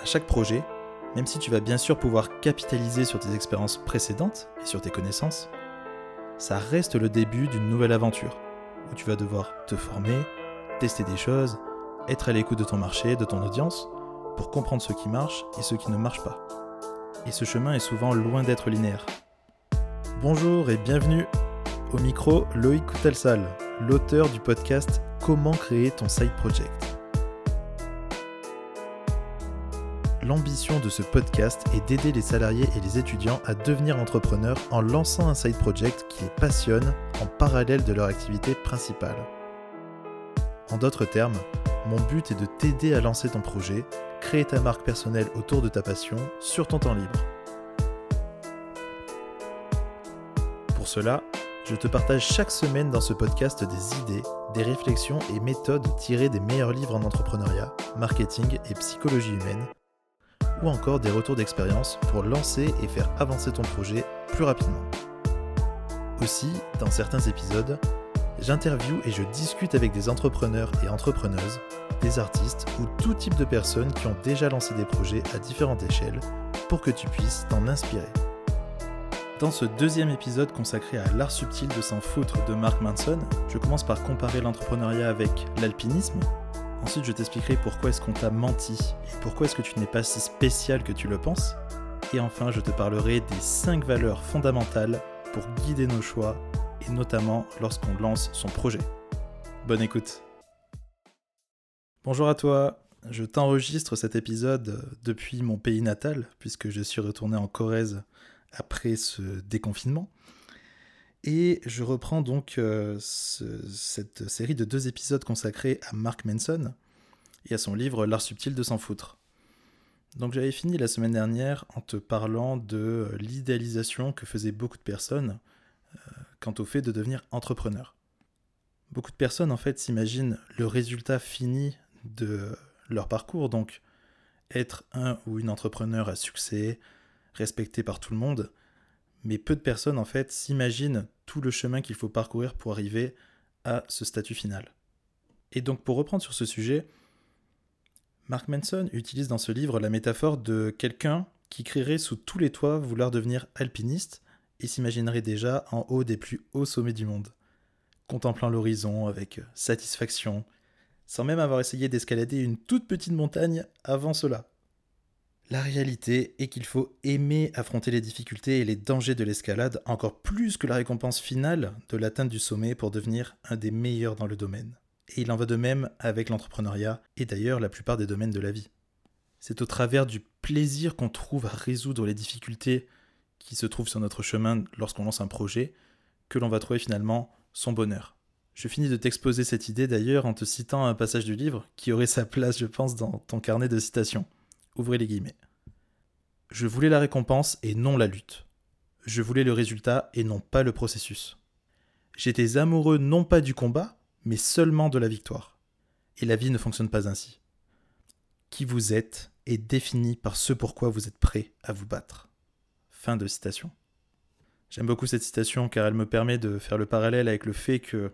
À chaque projet, même si tu vas bien sûr pouvoir capitaliser sur tes expériences précédentes et sur tes connaissances, ça reste le début d'une nouvelle aventure, où tu vas devoir te former, tester des choses, être à l'écoute de ton marché, de ton audience, pour comprendre ce qui marche et ce qui ne marche pas. Et ce chemin est souvent loin d'être linéaire. Bonjour et bienvenue au micro Loïc Coutelsal, l'auteur du podcast Comment créer ton side project. L'ambition de ce podcast est d'aider les salariés et les étudiants à devenir entrepreneurs en lançant un side project qui les passionne en parallèle de leur activité principale. En d'autres termes, mon but est de t'aider à lancer ton projet, créer ta marque personnelle autour de ta passion sur ton temps libre. Pour cela, je te partage chaque semaine dans ce podcast des idées, des réflexions et méthodes tirées des meilleurs livres en entrepreneuriat, marketing et psychologie humaine ou encore des retours d'expérience pour lancer et faire avancer ton projet plus rapidement. Aussi, dans certains épisodes, j'interviewe et je discute avec des entrepreneurs et entrepreneuses, des artistes ou tout type de personnes qui ont déjà lancé des projets à différentes échelles pour que tu puisses t'en inspirer. Dans ce deuxième épisode consacré à l'art subtil de s'en foutre de Mark Manson, je commence par comparer l'entrepreneuriat avec l'alpinisme, Ensuite, je t'expliquerai pourquoi est-ce qu'on t'a menti et pourquoi est-ce que tu n'es pas si spécial que tu le penses. Et enfin, je te parlerai des 5 valeurs fondamentales pour guider nos choix et notamment lorsqu'on lance son projet. Bonne écoute. Bonjour à toi. Je t'enregistre cet épisode depuis mon pays natal puisque je suis retourné en Corrèze après ce déconfinement. Et je reprends donc euh, cette série de deux épisodes consacrés à Mark Manson et à son livre L'art subtil de s'en foutre. Donc j'avais fini la semaine dernière en te parlant de l'idéalisation que faisaient beaucoup de personnes euh, quant au fait de devenir entrepreneur. Beaucoup de personnes en fait s'imaginent le résultat fini de leur parcours, donc être un ou une entrepreneur à succès, respecté par tout le monde, mais peu de personnes en fait s'imaginent tout le chemin qu'il faut parcourir pour arriver à ce statut final. Et donc pour reprendre sur ce sujet, Mark Manson utilise dans ce livre la métaphore de quelqu'un qui crierait sous tous les toits vouloir devenir alpiniste et s'imaginerait déjà en haut des plus hauts sommets du monde, contemplant l'horizon avec satisfaction, sans même avoir essayé d'escalader une toute petite montagne avant cela. La réalité est qu'il faut aimer affronter les difficultés et les dangers de l'escalade encore plus que la récompense finale de l'atteinte du sommet pour devenir un des meilleurs dans le domaine. Et il en va de même avec l'entrepreneuriat et d'ailleurs la plupart des domaines de la vie. C'est au travers du plaisir qu'on trouve à résoudre les difficultés qui se trouvent sur notre chemin lorsqu'on lance un projet que l'on va trouver finalement son bonheur. Je finis de t'exposer cette idée d'ailleurs en te citant un passage du livre qui aurait sa place je pense dans ton carnet de citations. Ouvrez les guillemets. Je voulais la récompense et non la lutte. Je voulais le résultat et non pas le processus. J'étais amoureux non pas du combat, mais seulement de la victoire. Et la vie ne fonctionne pas ainsi. Qui vous êtes est défini par ce pourquoi vous êtes prêt à vous battre. Fin de citation. J'aime beaucoup cette citation car elle me permet de faire le parallèle avec le fait que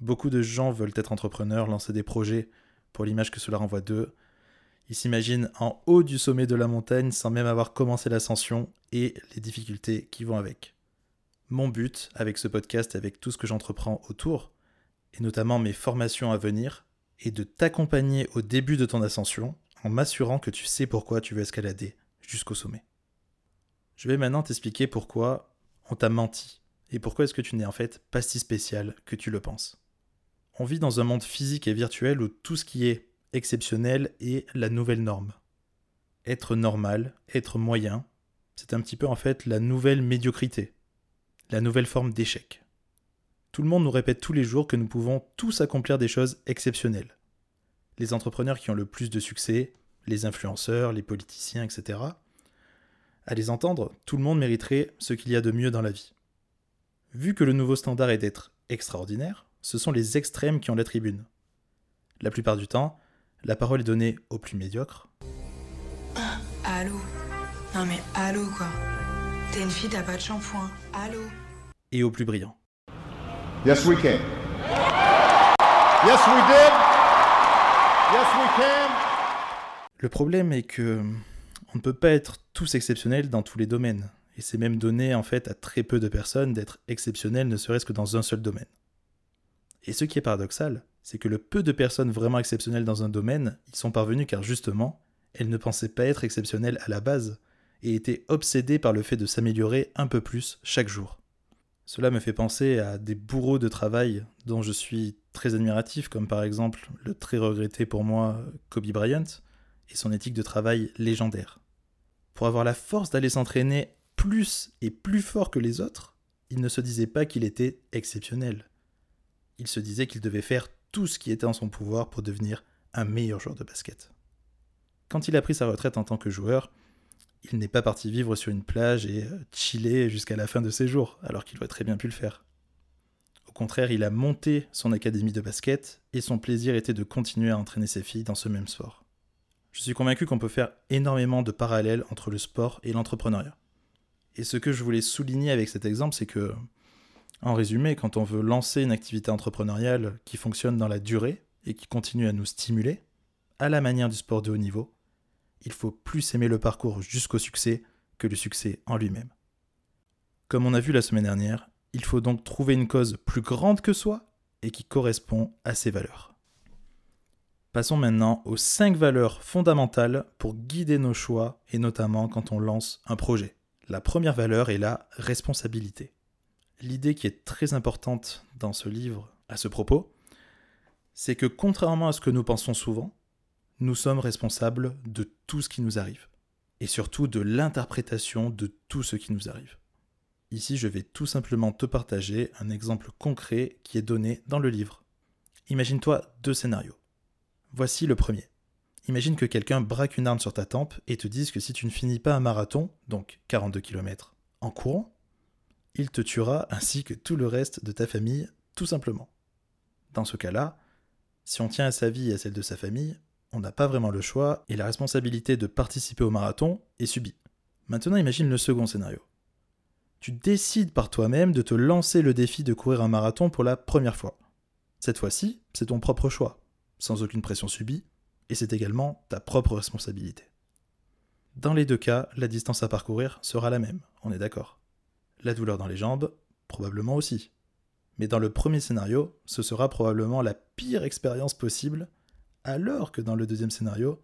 beaucoup de gens veulent être entrepreneurs, lancer des projets pour l'image que cela renvoie d'eux, il s'imagine en haut du sommet de la montagne sans même avoir commencé l'ascension et les difficultés qui vont avec. Mon but avec ce podcast, avec tout ce que j'entreprends autour, et notamment mes formations à venir, est de t'accompagner au début de ton ascension en m'assurant que tu sais pourquoi tu veux escalader jusqu'au sommet. Je vais maintenant t'expliquer pourquoi on t'a menti et pourquoi est-ce que tu n'es en fait pas si spécial que tu le penses. On vit dans un monde physique et virtuel où tout ce qui est exceptionnel et la nouvelle norme. Être normal, être moyen, c'est un petit peu en fait la nouvelle médiocrité, la nouvelle forme d'échec. Tout le monde nous répète tous les jours que nous pouvons tous accomplir des choses exceptionnelles. Les entrepreneurs qui ont le plus de succès, les influenceurs, les politiciens, etc. À les entendre, tout le monde mériterait ce qu'il y a de mieux dans la vie. Vu que le nouveau standard est d'être extraordinaire, ce sont les extrêmes qui ont la tribune. La plupart du temps, la parole est donnée au plus médiocre. Ah, allô Non mais allô quoi T'es une fille, t'as pas de shampoing. Allô Et au plus brillant. Yes, we can. Yes, we did. Yes, we can. Le problème est que on ne peut pas être tous exceptionnels dans tous les domaines, et c'est même donné en fait à très peu de personnes d'être exceptionnels ne serait-ce que dans un seul domaine. Et ce qui est paradoxal, c'est que le peu de personnes vraiment exceptionnelles dans un domaine y sont parvenues car justement, elles ne pensaient pas être exceptionnelles à la base, et étaient obsédées par le fait de s'améliorer un peu plus chaque jour. Cela me fait penser à des bourreaux de travail dont je suis très admiratif, comme par exemple le très regretté pour moi Kobe Bryant et son éthique de travail légendaire. Pour avoir la force d'aller s'entraîner plus et plus fort que les autres, il ne se disait pas qu'il était exceptionnel. Il se disait qu'il devait faire tout ce qui était en son pouvoir pour devenir un meilleur joueur de basket. Quand il a pris sa retraite en tant que joueur, il n'est pas parti vivre sur une plage et euh, chiller jusqu'à la fin de ses jours, alors qu'il aurait très bien pu le faire. Au contraire, il a monté son académie de basket et son plaisir était de continuer à entraîner ses filles dans ce même sport. Je suis convaincu qu'on peut faire énormément de parallèles entre le sport et l'entrepreneuriat. Et ce que je voulais souligner avec cet exemple, c'est que, en résumé, quand on veut lancer une activité entrepreneuriale qui fonctionne dans la durée et qui continue à nous stimuler, à la manière du sport de haut niveau, il faut plus aimer le parcours jusqu'au succès que le succès en lui-même. Comme on a vu la semaine dernière, il faut donc trouver une cause plus grande que soi et qui correspond à ses valeurs. Passons maintenant aux 5 valeurs fondamentales pour guider nos choix et notamment quand on lance un projet. La première valeur est la responsabilité. L'idée qui est très importante dans ce livre à ce propos, c'est que contrairement à ce que nous pensons souvent, nous sommes responsables de tout ce qui nous arrive, et surtout de l'interprétation de tout ce qui nous arrive. Ici, je vais tout simplement te partager un exemple concret qui est donné dans le livre. Imagine-toi deux scénarios. Voici le premier. Imagine que quelqu'un braque une arme sur ta tempe et te dise que si tu ne finis pas un marathon, donc 42 km, en courant, il te tuera ainsi que tout le reste de ta famille, tout simplement. Dans ce cas-là, si on tient à sa vie et à celle de sa famille, on n'a pas vraiment le choix et la responsabilité de participer au marathon est subie. Maintenant imagine le second scénario. Tu décides par toi-même de te lancer le défi de courir un marathon pour la première fois. Cette fois-ci, c'est ton propre choix, sans aucune pression subie, et c'est également ta propre responsabilité. Dans les deux cas, la distance à parcourir sera la même, on est d'accord. La douleur dans les jambes, probablement aussi. Mais dans le premier scénario, ce sera probablement la pire expérience possible alors que dans le deuxième scénario,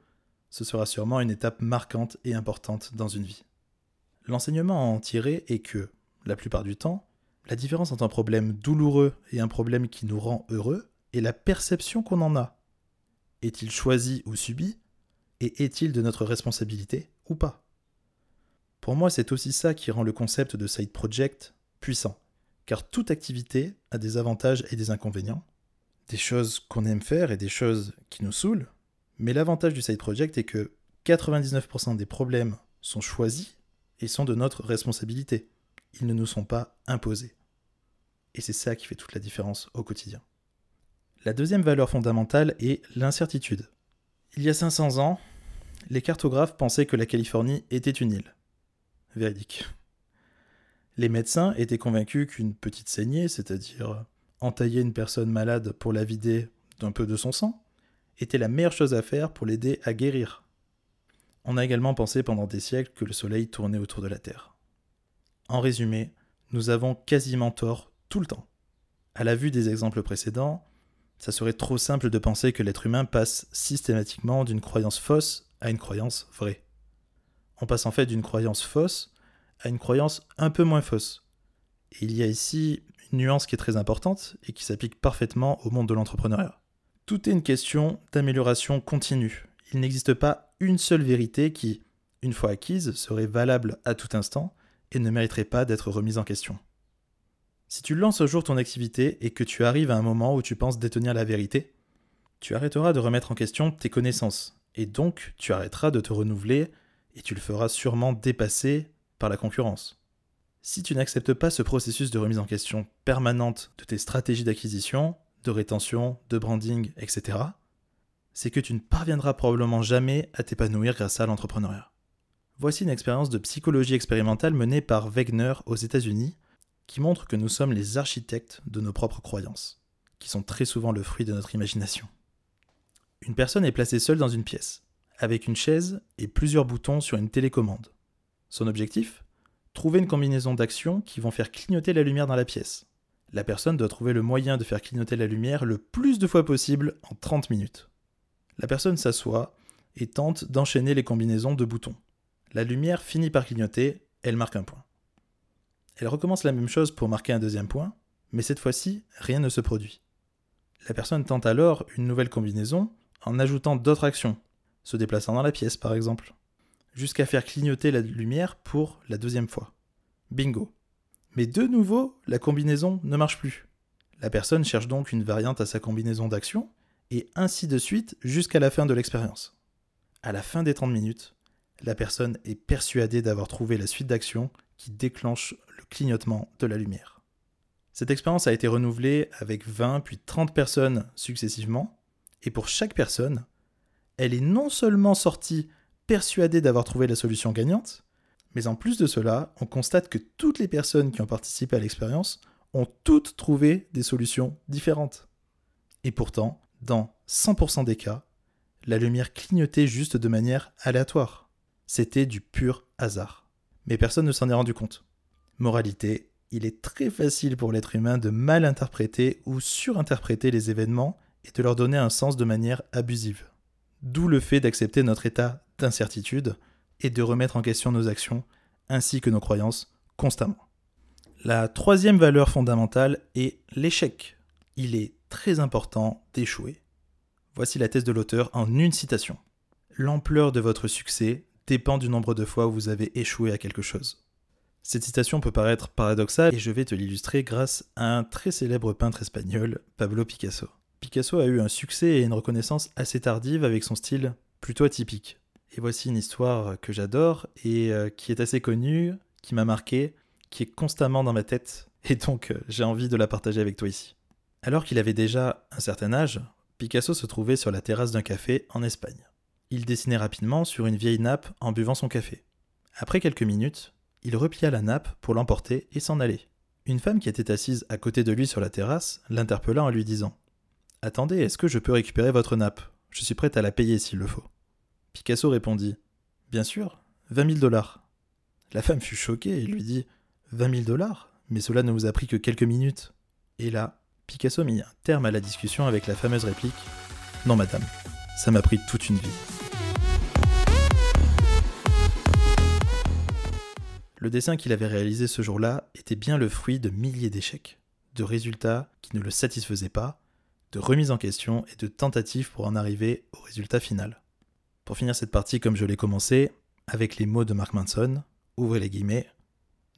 ce sera sûrement une étape marquante et importante dans une vie. L'enseignement à en tirer est que, la plupart du temps, la différence entre un problème douloureux et un problème qui nous rend heureux est la perception qu'on en a. Est-il choisi ou subi Et est-il de notre responsabilité ou pas? Pour moi, c'est aussi ça qui rend le concept de side project puissant, car toute activité a des avantages et des inconvénients, des choses qu'on aime faire et des choses qui nous saoulent. Mais l'avantage du side project est que 99% des problèmes sont choisis et sont de notre responsabilité. Ils ne nous sont pas imposés. Et c'est ça qui fait toute la différence au quotidien. La deuxième valeur fondamentale est l'incertitude. Il y a 500 ans, les cartographes pensaient que la Californie était une île. Véridique. Les médecins étaient convaincus qu'une petite saignée, c'est-à-dire entailler une personne malade pour la vider d'un peu de son sang était la meilleure chose à faire pour l'aider à guérir. On a également pensé pendant des siècles que le Soleil tournait autour de la Terre. En résumé, nous avons quasiment tort tout le temps. À la vue des exemples précédents, ça serait trop simple de penser que l'être humain passe systématiquement d'une croyance fausse à une croyance vraie. On passe en fait d'une croyance fausse à une croyance un peu moins fausse. Et il y a ici une nuance qui est très importante et qui s'applique parfaitement au monde de l'entrepreneuriat. Tout est une question d'amélioration continue. Il n'existe pas une seule vérité qui, une fois acquise, serait valable à tout instant et ne mériterait pas d'être remise en question. Si tu lances un jour ton activité et que tu arrives à un moment où tu penses détenir la vérité, tu arrêteras de remettre en question tes connaissances, et donc tu arrêteras de te renouveler et tu le feras sûrement dépasser par la concurrence. Si tu n'acceptes pas ce processus de remise en question permanente de tes stratégies d'acquisition, de rétention, de branding, etc., c'est que tu ne parviendras probablement jamais à t'épanouir grâce à l'entrepreneuriat. Voici une expérience de psychologie expérimentale menée par Wegner aux États-Unis qui montre que nous sommes les architectes de nos propres croyances, qui sont très souvent le fruit de notre imagination. Une personne est placée seule dans une pièce. Avec une chaise et plusieurs boutons sur une télécommande. Son objectif? Trouver une combinaison d'actions qui vont faire clignoter la lumière dans la pièce. La personne doit trouver le moyen de faire clignoter la lumière le plus de fois possible en 30 minutes. La personne s'assoit et tente d'enchaîner les combinaisons de boutons. La lumière finit par clignoter, elle marque un point. Elle recommence la même chose pour marquer un deuxième point, mais cette fois-ci, rien ne se produit. La personne tente alors une nouvelle combinaison en ajoutant d'autres actions, se déplaçant dans la pièce par exemple, jusqu'à faire clignoter la lumière pour la deuxième fois. Bingo. Mais de nouveau, la combinaison ne marche plus. La personne cherche donc une variante à sa combinaison d'actions, et ainsi de suite jusqu'à la fin de l'expérience. À la fin des 30 minutes, la personne est persuadée d'avoir trouvé la suite d'actions qui déclenche le clignotement de la lumière. Cette expérience a été renouvelée avec 20 puis 30 personnes successivement, et pour chaque personne, elle est non seulement sortie persuadée d'avoir trouvé la solution gagnante, mais en plus de cela, on constate que toutes les personnes qui ont participé à l'expérience ont toutes trouvé des solutions différentes. Et pourtant, dans 100% des cas, la lumière clignotait juste de manière aléatoire. C'était du pur hasard. Mais personne ne s'en est rendu compte. Moralité, il est très facile pour l'être humain de mal interpréter ou surinterpréter les événements et de leur donner un sens de manière abusive. D'où le fait d'accepter notre état d'incertitude et de remettre en question nos actions ainsi que nos croyances constamment. La troisième valeur fondamentale est l'échec. Il est très important d'échouer. Voici la thèse de l'auteur en une citation. L'ampleur de votre succès dépend du nombre de fois où vous avez échoué à quelque chose. Cette citation peut paraître paradoxale et je vais te l'illustrer grâce à un très célèbre peintre espagnol, Pablo Picasso. Picasso a eu un succès et une reconnaissance assez tardive avec son style plutôt atypique. Et voici une histoire que j'adore et euh, qui est assez connue, qui m'a marqué, qui est constamment dans ma tête, et donc euh, j'ai envie de la partager avec toi ici. Alors qu'il avait déjà un certain âge, Picasso se trouvait sur la terrasse d'un café en Espagne. Il dessinait rapidement sur une vieille nappe en buvant son café. Après quelques minutes, il replia la nappe pour l'emporter et s'en aller. Une femme qui était assise à côté de lui sur la terrasse l'interpella en lui disant Attendez, est-ce que je peux récupérer votre nappe? Je suis prête à la payer s'il le faut. Picasso répondit Bien sûr, vingt mille dollars. La femme fut choquée et lui dit Vingt mille dollars? Mais cela ne vous a pris que quelques minutes. Et là, Picasso mit un terme à la discussion avec la fameuse réplique Non, madame, ça m'a pris toute une vie. Le dessin qu'il avait réalisé ce jour-là était bien le fruit de milliers d'échecs, de résultats qui ne le satisfaisaient pas, de remises en question et de tentatives pour en arriver au résultat final. Pour finir cette partie comme je l'ai commencé, avec les mots de Mark Manson, ouvrez les guillemets,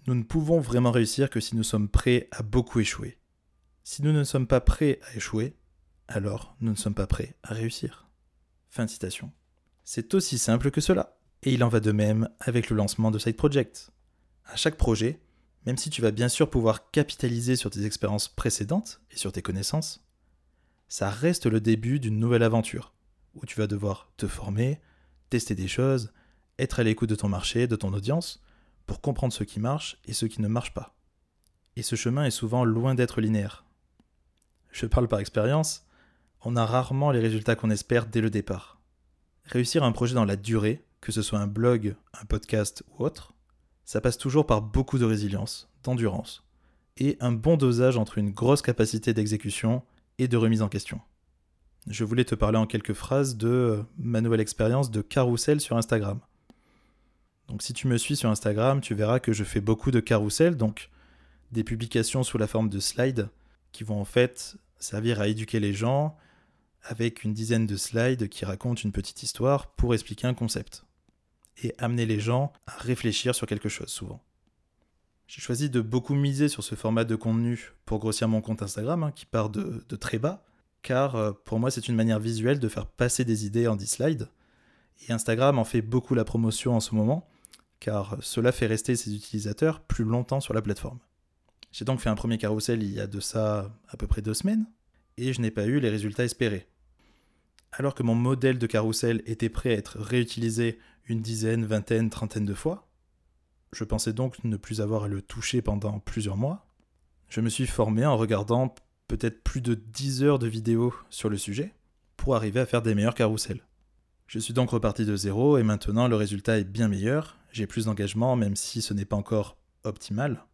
nous ne pouvons vraiment réussir que si nous sommes prêts à beaucoup échouer. Si nous ne sommes pas prêts à échouer, alors nous ne sommes pas prêts à réussir. Fin de citation. C'est aussi simple que cela. Et il en va de même avec le lancement de Side Project. À chaque projet, même si tu vas bien sûr pouvoir capitaliser sur tes expériences précédentes et sur tes connaissances, ça reste le début d'une nouvelle aventure, où tu vas devoir te former, tester des choses, être à l'écoute de ton marché, de ton audience, pour comprendre ce qui marche et ce qui ne marche pas. Et ce chemin est souvent loin d'être linéaire. Je parle par expérience, on a rarement les résultats qu'on espère dès le départ. Réussir un projet dans la durée, que ce soit un blog, un podcast ou autre, ça passe toujours par beaucoup de résilience, d'endurance, et un bon dosage entre une grosse capacité d'exécution et de remise en question. Je voulais te parler en quelques phrases de ma nouvelle expérience de carrousel sur Instagram. Donc si tu me suis sur Instagram, tu verras que je fais beaucoup de carrousel, donc des publications sous la forme de slides qui vont en fait servir à éduquer les gens avec une dizaine de slides qui racontent une petite histoire pour expliquer un concept et amener les gens à réfléchir sur quelque chose souvent. J'ai choisi de beaucoup miser sur ce format de contenu pour grossir mon compte Instagram hein, qui part de, très bas, car euh, pour moi c'est une manière visuelle de faire passer des idées en 10 slides. Et Instagram en fait beaucoup la promotion en ce moment, car cela fait rester ses utilisateurs plus longtemps sur la plateforme. J'ai donc fait un premier carrousel il y a de ça à peu près deux semaines, et je n'ai pas eu les résultats espérés. Alors que mon modèle de carrousel était prêt à être réutilisé une dizaine, vingtaine, trentaine de fois, je pensais donc ne plus avoir à le toucher pendant plusieurs mois. Je me suis formé en regardant peut-être plus de 10 heures de vidéos sur le sujet pour arriver à faire des meilleurs carousels. Je suis donc reparti de zéro et maintenant le résultat est bien meilleur, j'ai plus d'engagement même si ce n'est pas encore optimal,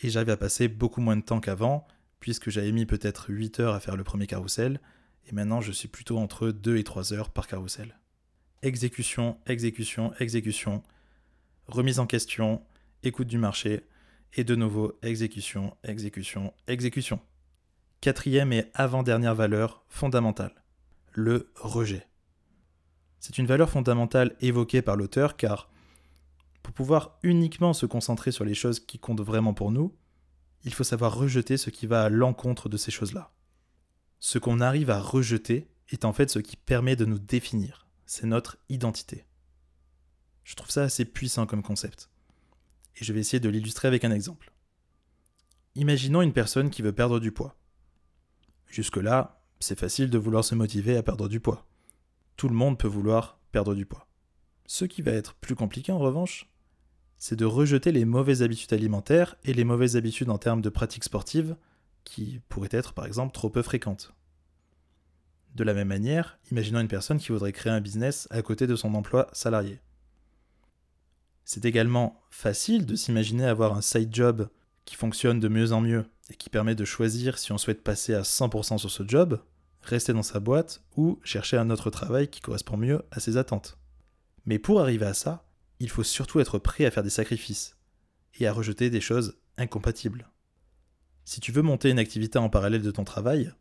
et j'arrive à passer beaucoup moins de temps qu'avant, puisque j'avais mis peut-être 8 heures à faire le premier carrousel, et maintenant je suis plutôt entre 2 et 3 heures par carrousel. Exécution, exécution, exécution, remise en question, écoute du marché, et de nouveau exécution, exécution, exécution. Quatrième et avant-dernière valeur fondamentale, le rejet. C'est une valeur fondamentale évoquée par l'auteur car pour pouvoir uniquement se concentrer sur les choses qui comptent vraiment pour nous, il faut savoir rejeter ce qui va à l'encontre de ces choses-là. Ce qu'on arrive à rejeter est en fait ce qui permet de nous définir, c'est notre identité. Je trouve ça assez puissant comme concept. Et je vais essayer de l'illustrer avec un exemple. Imaginons une personne qui veut perdre du poids. Jusque-là, c'est facile de vouloir se motiver à perdre du poids. Tout le monde peut vouloir perdre du poids. Ce qui va être plus compliqué en revanche, c'est de rejeter les mauvaises habitudes alimentaires et les mauvaises habitudes en termes de pratiques sportives qui pourraient être par exemple trop peu fréquentes. De la même manière, imaginons une personne qui voudrait créer un business à côté de son emploi salarié. C'est également facile de s'imaginer avoir un side job qui fonctionne de mieux en mieux et qui permet de choisir si on souhaite passer à 100% sur ce job, rester dans sa boîte ou chercher un autre travail qui correspond mieux à ses attentes. Mais pour arriver à ça, il faut surtout être prêt à faire des sacrifices et à rejeter des choses incompatibles. Si tu veux monter une activité en parallèle de ton travail,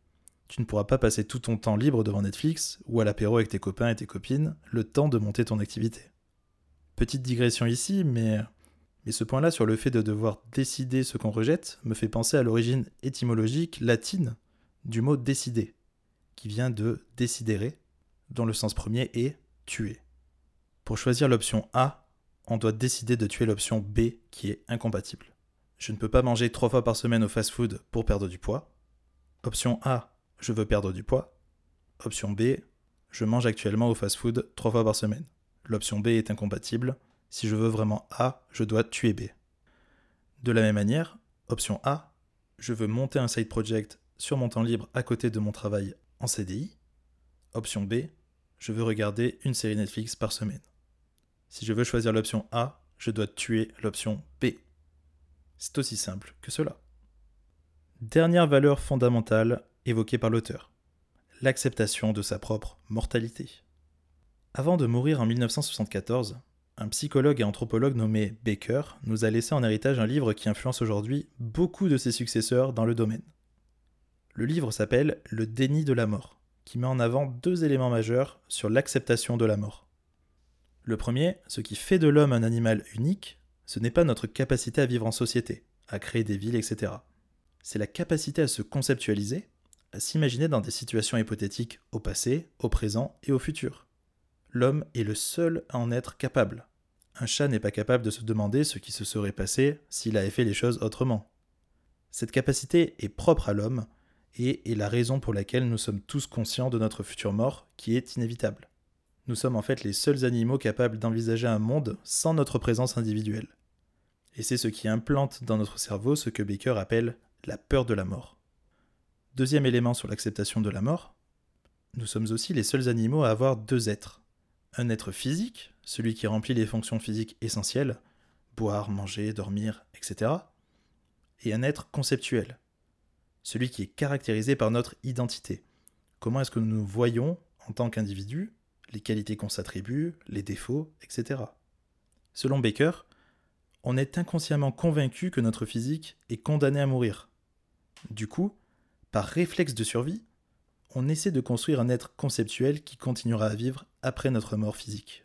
tu ne pourras pas passer tout ton temps libre devant Netflix ou à l'apéro avec tes copains et tes copines le temps de monter ton activité. Petite digression ici, mais, ce point-là sur le fait de devoir décider ce qu'on rejette me fait penser à l'origine étymologique latine du mot décider, qui vient de décidere, dont le sens premier est tuer. Pour choisir l'option A, on doit décider de tuer l'option B qui est incompatible. Je ne peux pas manger trois fois par semaine au fast-food pour perdre du poids. Option A, je veux perdre du poids. Option B, je mange actuellement au fast-food trois fois par semaine. L'option B est incompatible. Si je veux vraiment A, je dois tuer B. De la même manière, option A, je veux monter un side project sur mon temps libre à côté de mon travail en CDI. Option B, je veux regarder une série Netflix par semaine. Si je veux choisir l'option A, je dois tuer l'option B. C'est aussi simple que cela. Dernière valeur fondamentale évoquée par l'auteur. L'acceptation de sa propre mortalité. Avant de mourir en 1974, un psychologue et anthropologue nommé Baker nous a laissé en héritage un livre qui influence aujourd'hui beaucoup de ses successeurs dans le domaine. Le livre s'appelle Le déni de la mort, qui met en avant deux éléments majeurs sur l'acceptation de la mort. Le premier, ce qui fait de l'homme un animal unique, ce n'est pas notre capacité à vivre en société, à créer des villes, etc. C'est la capacité à se conceptualiser, à s'imaginer dans des situations hypothétiques au passé, au présent et au futur. L'homme est le seul à en être capable. Un chat n'est pas capable de se demander ce qui se serait passé s'il avait fait les choses autrement. Cette capacité est propre à l'homme et est la raison pour laquelle nous sommes tous conscients de notre futur mort qui est inévitable nous sommes en fait les seuls animaux capables d'envisager un monde sans notre présence individuelle. Et c'est ce qui implante dans notre cerveau ce que Baker appelle la peur de la mort. Deuxième élément sur l'acceptation de la mort, nous sommes aussi les seuls animaux à avoir deux êtres. Un être physique, celui qui remplit les fonctions physiques essentielles, boire, manger, dormir, etc. Et un être conceptuel, celui qui est caractérisé par notre identité. Comment est-ce que nous nous voyons en tant qu'individus les qualités qu'on s'attribue, les défauts, etc. Selon Baker, on est inconsciemment convaincu que notre physique est condamné à mourir. Du coup, par réflexe de survie, on essaie de construire un être conceptuel qui continuera à vivre après notre mort physique.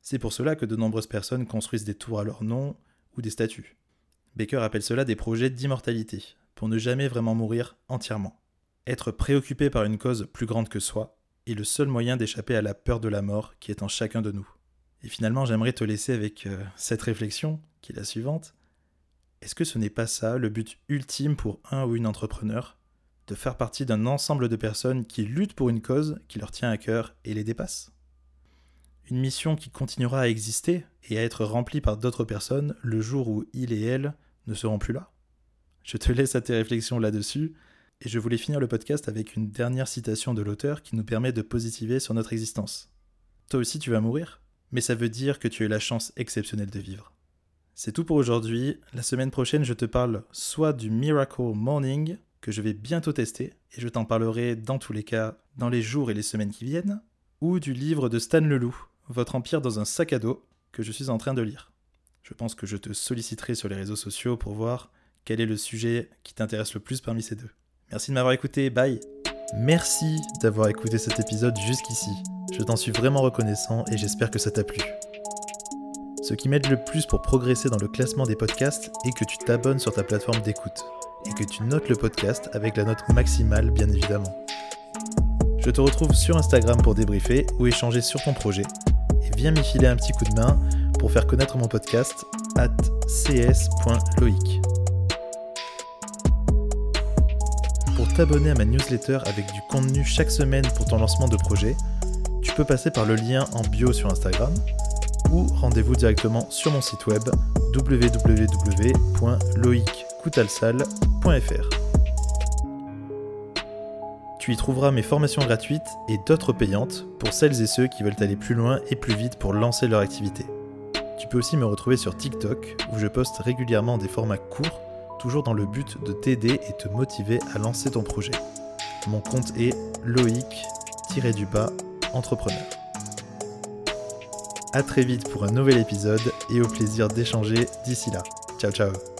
C'est pour cela que de nombreuses personnes construisent des tours à leur nom ou des statues. Baker appelle cela des projets d'immortalité, pour ne jamais vraiment mourir entièrement. Être préoccupé par une cause plus grande que soi, est le seul moyen d'échapper à la peur de la mort qui est en chacun de nous. Et finalement, j'aimerais te laisser avec euh, cette réflexion, qui est la suivante. Est-ce que ce n'est pas ça le but ultime pour un ou une entrepreneur De faire partie d'un ensemble de personnes qui luttent pour une cause qui leur tient à cœur et les dépasse? Une mission qui continuera à exister et à être remplie par d'autres personnes le jour où il et elle ne seront plus là Je te laisse à tes réflexions là-dessus et je voulais finir le podcast avec une dernière citation de l'auteur qui nous permet de positiver sur notre existence. toi aussi tu vas mourir, mais ça veut dire que tu as la chance exceptionnelle de vivre. C'est tout pour aujourd'hui. La semaine prochaine, je te parle soit du Miracle Morning, que je vais bientôt tester, et je t'en parlerai dans tous les cas dans les jours et les semaines qui viennent, ou du livre de Stan Leloup, Votre Empire dans un sac à dos, que je suis en train de lire. Je pense que je te solliciterai sur les réseaux sociaux pour voir quel est le sujet qui t'intéresse le plus parmi ces deux. Merci de m'avoir écouté, bye Merci d'avoir écouté cet épisode jusqu'ici. Je t'en suis vraiment reconnaissant et j'espère que ça t'a plu. Ce qui m'aide le plus pour progresser dans le classement des podcasts est que tu t'abonnes sur ta plateforme d'écoute et que tu notes le podcast avec la note maximale bien évidemment. Je te retrouve sur Instagram pour débriefer ou échanger sur ton projet et viens un petit coup de main pour faire connaître mon podcast at cs.loic. Pour t'abonner à ma newsletter avec du contenu chaque semaine pour ton lancement de projet, tu peux passer par le lien en bio sur Instagram ou rendez-vous directement sur mon site web www.loicoutalsal.fr. Tu y trouveras mes formations gratuites et d'autres payantes pour celles et ceux qui veulent aller plus loin et plus vite pour lancer leur activité. Tu peux aussi me retrouver sur TikTok où je poste régulièrement des formats courts, toujours dans le but de t'aider et te motiver à lancer ton projet. Mon compte est loïc-du-bas entrepreneur. A très vite pour un nouvel épisode et au plaisir d'échanger d'ici là. Ciao ciao